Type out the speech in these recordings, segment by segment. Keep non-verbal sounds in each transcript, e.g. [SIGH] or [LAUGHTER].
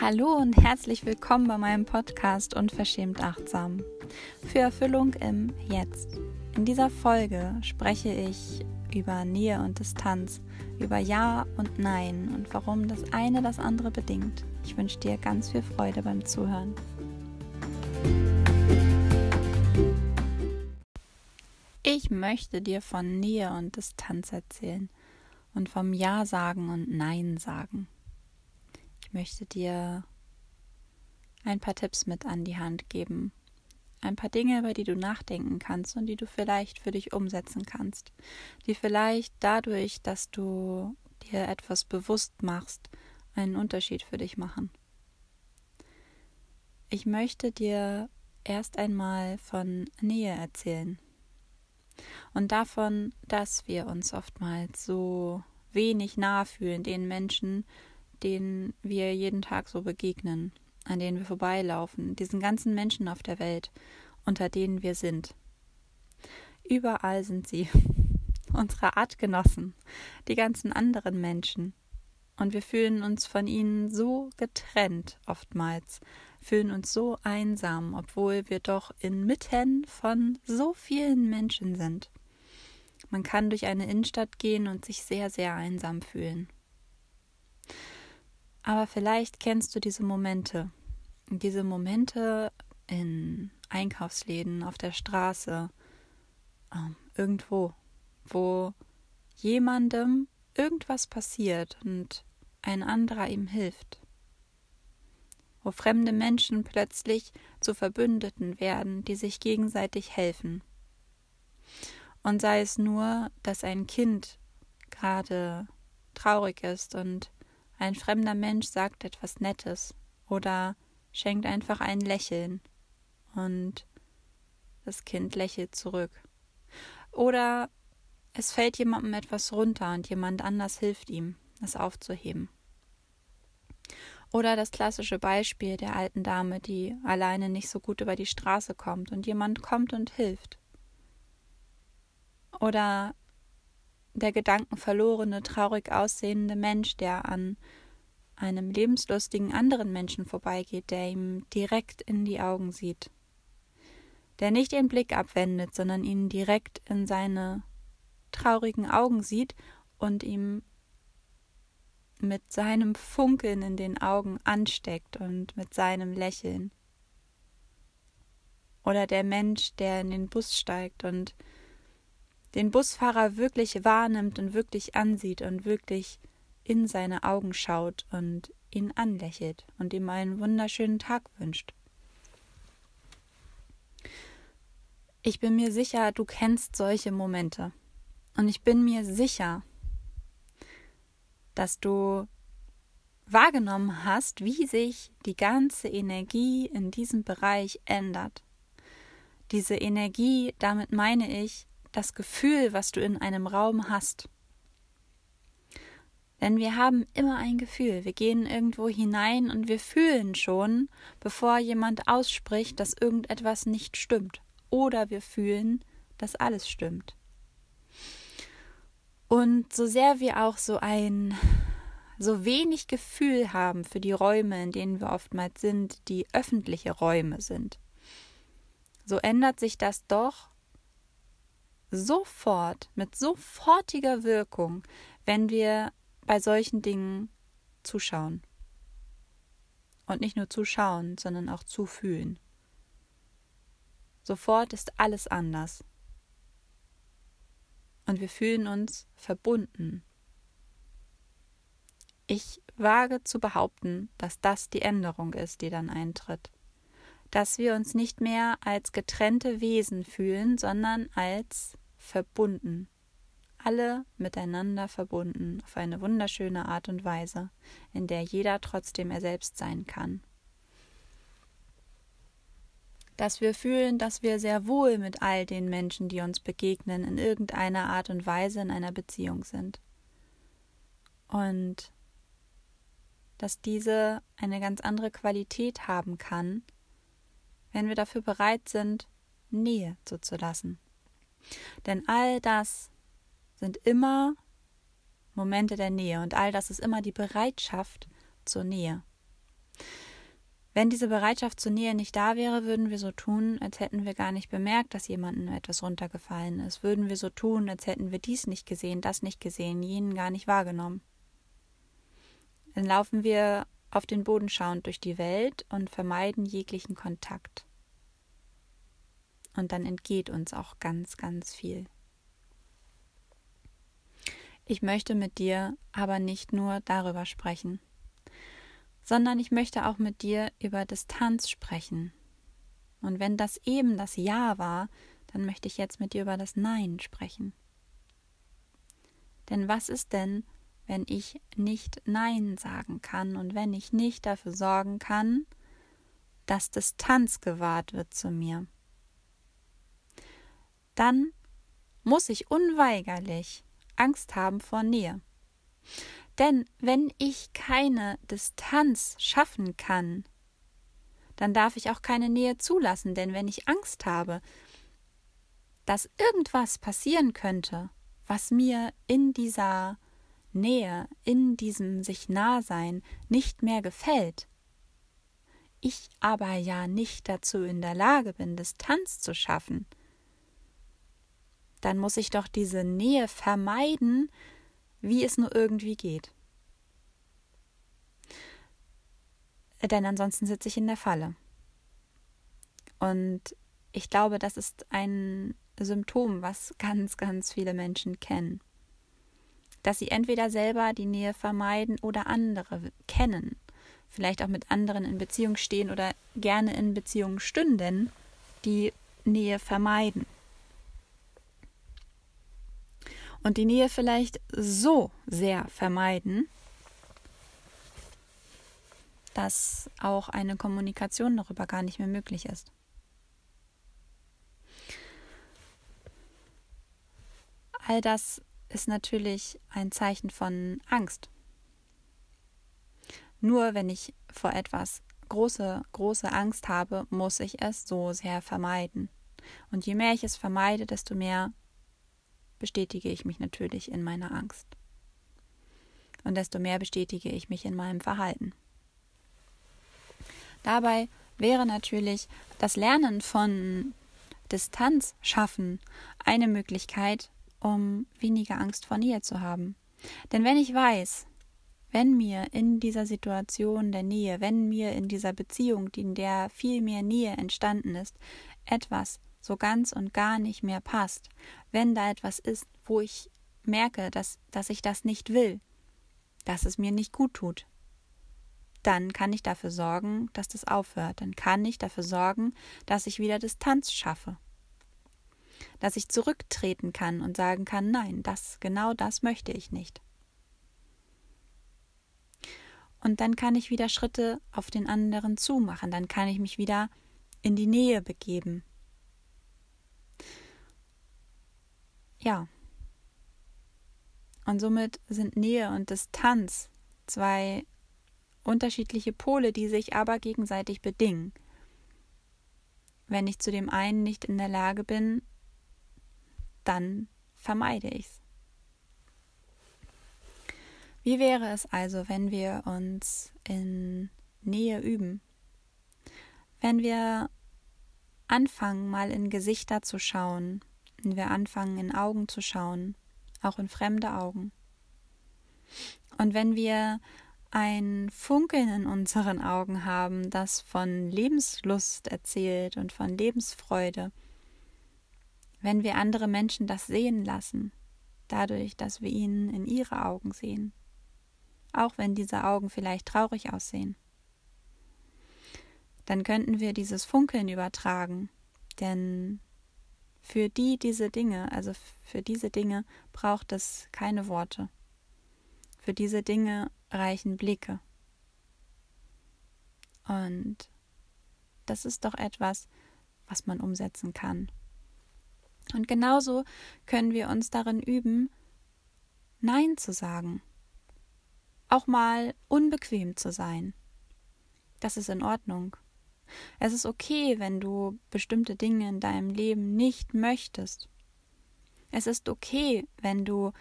Hallo und herzlich willkommen bei meinem Podcast Unverschämt Achtsam für Erfüllung im Jetzt. In dieser Folge spreche ich über Nähe und Distanz, über Ja und Nein und warum das eine das andere bedingt. Ich wünsche dir ganz viel Freude beim Zuhören. Ich möchte dir von Nähe und Distanz erzählen und vom Ja sagen und Nein sagen. Möchte dir ein paar Tipps mit an die Hand geben. Ein paar Dinge, über die du nachdenken kannst und die du vielleicht für dich umsetzen kannst. Die vielleicht dadurch, dass du dir etwas bewusst machst, einen Unterschied für dich machen. Ich möchte dir erst einmal von Nähe erzählen und davon, dass wir uns oftmals so wenig nah fühlen den Menschen, denen wir jeden Tag so begegnen, an denen wir vorbeilaufen, diesen ganzen Menschen auf der Welt, unter denen wir sind. Überall sind sie, [LAUGHS] unsere Artgenossen, die ganzen anderen Menschen. Und wir fühlen uns von ihnen so getrennt oftmals, fühlen uns so einsam, obwohl wir doch inmitten von so vielen Menschen sind. Man kann durch eine Innenstadt gehen und sich sehr, sehr einsam fühlen. Aber vielleicht kennst du diese Momente. Diese Momente in Einkaufsläden, auf der Straße, ähm, irgendwo, wo jemandem irgendwas passiert und ein anderer ihm hilft. Wo fremde Menschen plötzlich zu Verbündeten werden, die sich gegenseitig helfen. Und sei es nur, dass ein Kind gerade traurig ist und ein fremder Mensch sagt etwas Nettes oder schenkt einfach ein Lächeln und das Kind lächelt zurück. Oder es fällt jemandem etwas runter und jemand anders hilft ihm, es aufzuheben. Oder das klassische Beispiel der alten Dame, die alleine nicht so gut über die Straße kommt und jemand kommt und hilft. Oder der gedankenverlorene, traurig aussehende Mensch, der an einem lebenslustigen anderen Menschen vorbeigeht, der ihm direkt in die Augen sieht, der nicht den Blick abwendet, sondern ihn direkt in seine traurigen Augen sieht und ihm mit seinem Funkeln in den Augen ansteckt und mit seinem Lächeln. Oder der Mensch, der in den Bus steigt und den Busfahrer wirklich wahrnimmt und wirklich ansieht und wirklich in seine Augen schaut und ihn anlächelt und ihm einen wunderschönen Tag wünscht. Ich bin mir sicher, du kennst solche Momente. Und ich bin mir sicher, dass du wahrgenommen hast, wie sich die ganze Energie in diesem Bereich ändert. Diese Energie, damit meine ich das Gefühl, was du in einem Raum hast. Denn wir haben immer ein Gefühl. Wir gehen irgendwo hinein und wir fühlen schon, bevor jemand ausspricht, dass irgendetwas nicht stimmt. Oder wir fühlen, dass alles stimmt. Und so sehr wir auch so ein so wenig Gefühl haben für die Räume, in denen wir oftmals sind, die öffentliche Räume sind, so ändert sich das doch sofort, mit sofortiger Wirkung, wenn wir bei solchen Dingen zuschauen. Und nicht nur zuschauen, sondern auch zufühlen. Sofort ist alles anders. Und wir fühlen uns verbunden. Ich wage zu behaupten, dass das die Änderung ist, die dann eintritt. Dass wir uns nicht mehr als getrennte Wesen fühlen, sondern als verbunden alle miteinander verbunden auf eine wunderschöne Art und Weise, in der jeder trotzdem er selbst sein kann. Dass wir fühlen, dass wir sehr wohl mit all den Menschen, die uns begegnen, in irgendeiner Art und Weise in einer Beziehung sind. Und dass diese eine ganz andere Qualität haben kann, wenn wir dafür bereit sind, Nähe zuzulassen. Denn all das, sind immer Momente der Nähe und all das ist immer die Bereitschaft zur Nähe. Wenn diese Bereitschaft zur Nähe nicht da wäre, würden wir so tun, als hätten wir gar nicht bemerkt, dass jemandem etwas runtergefallen ist. Würden wir so tun, als hätten wir dies nicht gesehen, das nicht gesehen, jenen gar nicht wahrgenommen. Dann laufen wir auf den Boden schauend durch die Welt und vermeiden jeglichen Kontakt. Und dann entgeht uns auch ganz, ganz viel. Ich möchte mit dir aber nicht nur darüber sprechen sondern ich möchte auch mit dir über Distanz sprechen. Und wenn das eben das Ja war, dann möchte ich jetzt mit dir über das Nein sprechen. Denn was ist denn, wenn ich nicht Nein sagen kann und wenn ich nicht dafür sorgen kann, dass Distanz gewahrt wird zu mir? Dann muss ich unweigerlich Angst haben vor Nähe. Denn wenn ich keine Distanz schaffen kann, dann darf ich auch keine Nähe zulassen, denn wenn ich Angst habe, dass irgendwas passieren könnte, was mir in dieser Nähe, in diesem sich nah sein nicht mehr gefällt, ich aber ja nicht dazu in der Lage bin, Distanz zu schaffen, dann muss ich doch diese Nähe vermeiden, wie es nur irgendwie geht. Denn ansonsten sitze ich in der Falle. Und ich glaube, das ist ein Symptom, was ganz, ganz viele Menschen kennen. Dass sie entweder selber die Nähe vermeiden oder andere kennen, vielleicht auch mit anderen in Beziehung stehen oder gerne in Beziehung stünden, die Nähe vermeiden. Und die Nähe vielleicht so sehr vermeiden, dass auch eine Kommunikation darüber gar nicht mehr möglich ist. All das ist natürlich ein Zeichen von Angst. Nur wenn ich vor etwas große, große Angst habe, muss ich es so sehr vermeiden. Und je mehr ich es vermeide, desto mehr bestätige ich mich natürlich in meiner Angst. Und desto mehr bestätige ich mich in meinem Verhalten. Dabei wäre natürlich das Lernen von Distanz schaffen eine Möglichkeit, um weniger Angst vor Nähe zu haben. Denn wenn ich weiß, wenn mir in dieser Situation der Nähe, wenn mir in dieser Beziehung, in der viel mehr Nähe entstanden ist, etwas so ganz und gar nicht mehr passt, wenn da etwas ist, wo ich merke, dass, dass ich das nicht will, dass es mir nicht gut tut, dann kann ich dafür sorgen, dass das aufhört. Dann kann ich dafür sorgen, dass ich wieder Distanz schaffe. Dass ich zurücktreten kann und sagen kann, nein, das, genau das möchte ich nicht. Und dann kann ich wieder Schritte auf den anderen zumachen. Dann kann ich mich wieder in die Nähe begeben. Ja. Und somit sind Nähe und Distanz zwei unterschiedliche Pole, die sich aber gegenseitig bedingen. Wenn ich zu dem einen nicht in der Lage bin, dann vermeide ich es. Wie wäre es also, wenn wir uns in Nähe üben? Wenn wir anfangen, mal in Gesichter zu schauen, wenn wir anfangen, in Augen zu schauen, auch in fremde Augen. Und wenn wir ein Funkeln in unseren Augen haben, das von Lebenslust erzählt und von Lebensfreude, wenn wir andere Menschen das sehen lassen, dadurch, dass wir ihnen in ihre Augen sehen, auch wenn diese Augen vielleicht traurig aussehen, dann könnten wir dieses Funkeln übertragen, denn für die diese Dinge, also für diese Dinge braucht es keine Worte. Für diese Dinge reichen Blicke. Und das ist doch etwas, was man umsetzen kann. Und genauso können wir uns darin üben, Nein zu sagen. Auch mal unbequem zu sein. Das ist in Ordnung. Es ist okay, wenn du bestimmte Dinge in deinem Leben nicht möchtest. Es ist okay, wenn du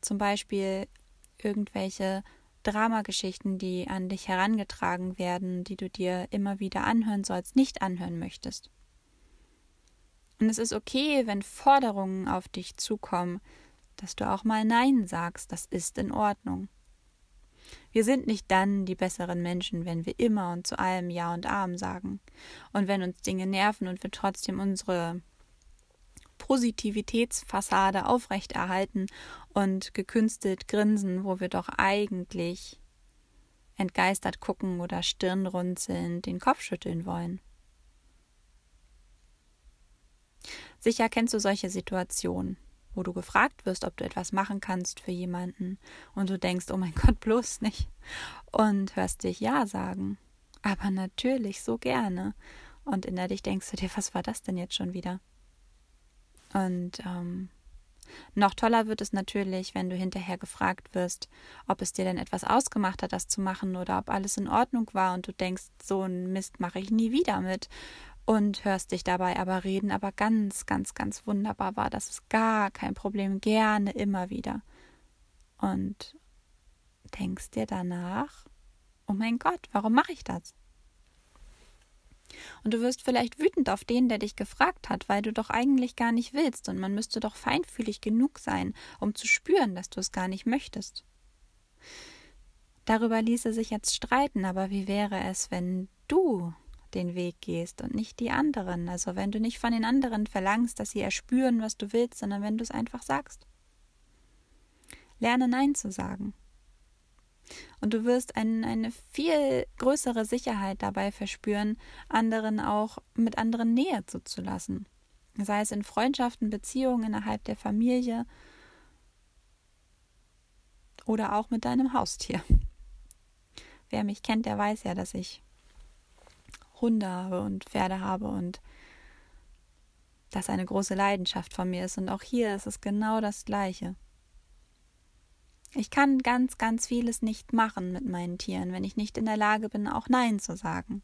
zum Beispiel irgendwelche Dramageschichten, die an dich herangetragen werden, die du dir immer wieder anhören sollst, nicht anhören möchtest. Und es ist okay, wenn Forderungen auf dich zukommen, dass du auch mal Nein sagst, das ist in Ordnung. Wir sind nicht dann die besseren Menschen, wenn wir immer und zu allem Ja und Arm sagen. Und wenn uns Dinge nerven und wir trotzdem unsere Positivitätsfassade aufrechterhalten und gekünstelt grinsen, wo wir doch eigentlich entgeistert gucken oder stirnrunzelnd den Kopf schütteln wollen. Sicher kennst du solche Situationen, wo du gefragt wirst, ob du etwas machen kannst für jemanden und du denkst, oh mein [LAUGHS] Gott, bloß nicht und hörst dich ja sagen. Aber natürlich so gerne. Und innerlich denkst du dir, was war das denn jetzt schon wieder? Und ähm, noch toller wird es natürlich, wenn du hinterher gefragt wirst, ob es dir denn etwas ausgemacht hat, das zu machen oder ob alles in Ordnung war und du denkst, so ein Mist mache ich nie wieder mit und hörst dich dabei aber reden, aber ganz, ganz, ganz wunderbar war. Das ist gar kein Problem, gerne immer wieder. Und denkst dir danach, oh mein Gott, warum mache ich das? Und du wirst vielleicht wütend auf den, der dich gefragt hat, weil du doch eigentlich gar nicht willst, und man müsste doch feinfühlig genug sein, um zu spüren, dass du es gar nicht möchtest. Darüber ließe sich jetzt streiten, aber wie wäre es, wenn du den Weg gehst und nicht die anderen. Also wenn du nicht von den anderen verlangst, dass sie erspüren, was du willst, sondern wenn du es einfach sagst. Lerne Nein zu sagen. Und du wirst ein, eine viel größere Sicherheit dabei verspüren, anderen auch mit anderen Nähe zuzulassen. Sei es in Freundschaften, Beziehungen innerhalb der Familie oder auch mit deinem Haustier. Wer mich kennt, der weiß ja, dass ich Hunde habe und Pferde habe und das eine große Leidenschaft von mir ist. Und auch hier ist es genau das Gleiche. Ich kann ganz, ganz vieles nicht machen mit meinen Tieren, wenn ich nicht in der Lage bin, auch Nein zu sagen.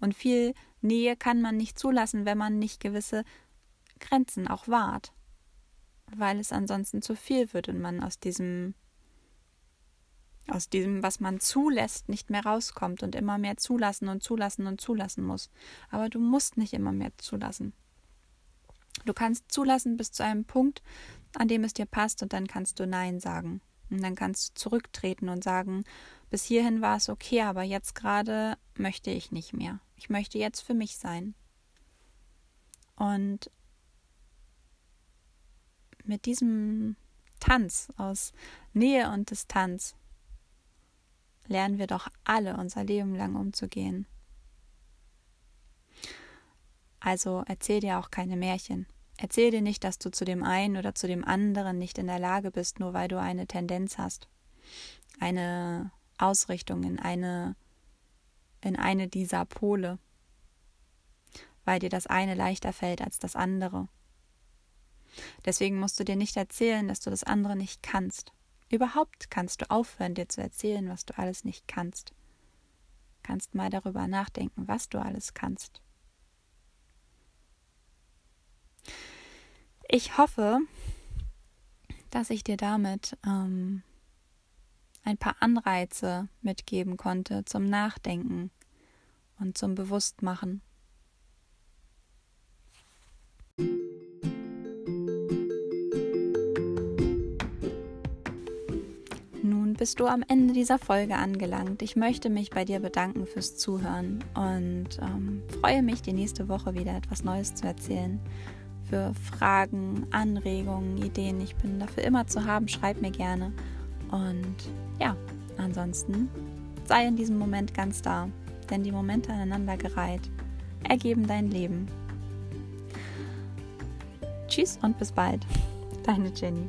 Und viel Nähe kann man nicht zulassen, wenn man nicht gewisse Grenzen auch wahrt, weil es ansonsten zu viel wird und man aus diesem aus diesem, was man zulässt, nicht mehr rauskommt und immer mehr zulassen und zulassen und zulassen muss. Aber du musst nicht immer mehr zulassen. Du kannst zulassen bis zu einem Punkt, an dem es dir passt, und dann kannst du Nein sagen. Und dann kannst du zurücktreten und sagen, bis hierhin war es okay, aber jetzt gerade möchte ich nicht mehr. Ich möchte jetzt für mich sein. Und mit diesem Tanz aus Nähe und Distanz lernen wir doch alle unser Leben lang umzugehen. Also erzähl dir auch keine Märchen. Erzähl dir nicht, dass du zu dem einen oder zu dem anderen nicht in der Lage bist, nur weil du eine Tendenz hast, eine Ausrichtung in eine in eine dieser Pole, weil dir das eine leichter fällt als das andere. Deswegen musst du dir nicht erzählen, dass du das andere nicht kannst. Überhaupt kannst du aufhören, dir zu erzählen, was du alles nicht kannst. Kannst mal darüber nachdenken, was du alles kannst. Ich hoffe, dass ich dir damit ähm, ein paar Anreize mitgeben konnte zum Nachdenken und zum Bewusstmachen. Bist du am Ende dieser Folge angelangt. Ich möchte mich bei dir bedanken fürs Zuhören und ähm, freue mich, die nächste Woche wieder etwas Neues zu erzählen. Für Fragen, Anregungen, Ideen, ich bin dafür immer zu haben. Schreib mir gerne. Und ja, ansonsten sei in diesem Moment ganz da, denn die Momente aneinandergereiht ergeben dein Leben. Tschüss und bis bald. Deine Jenny.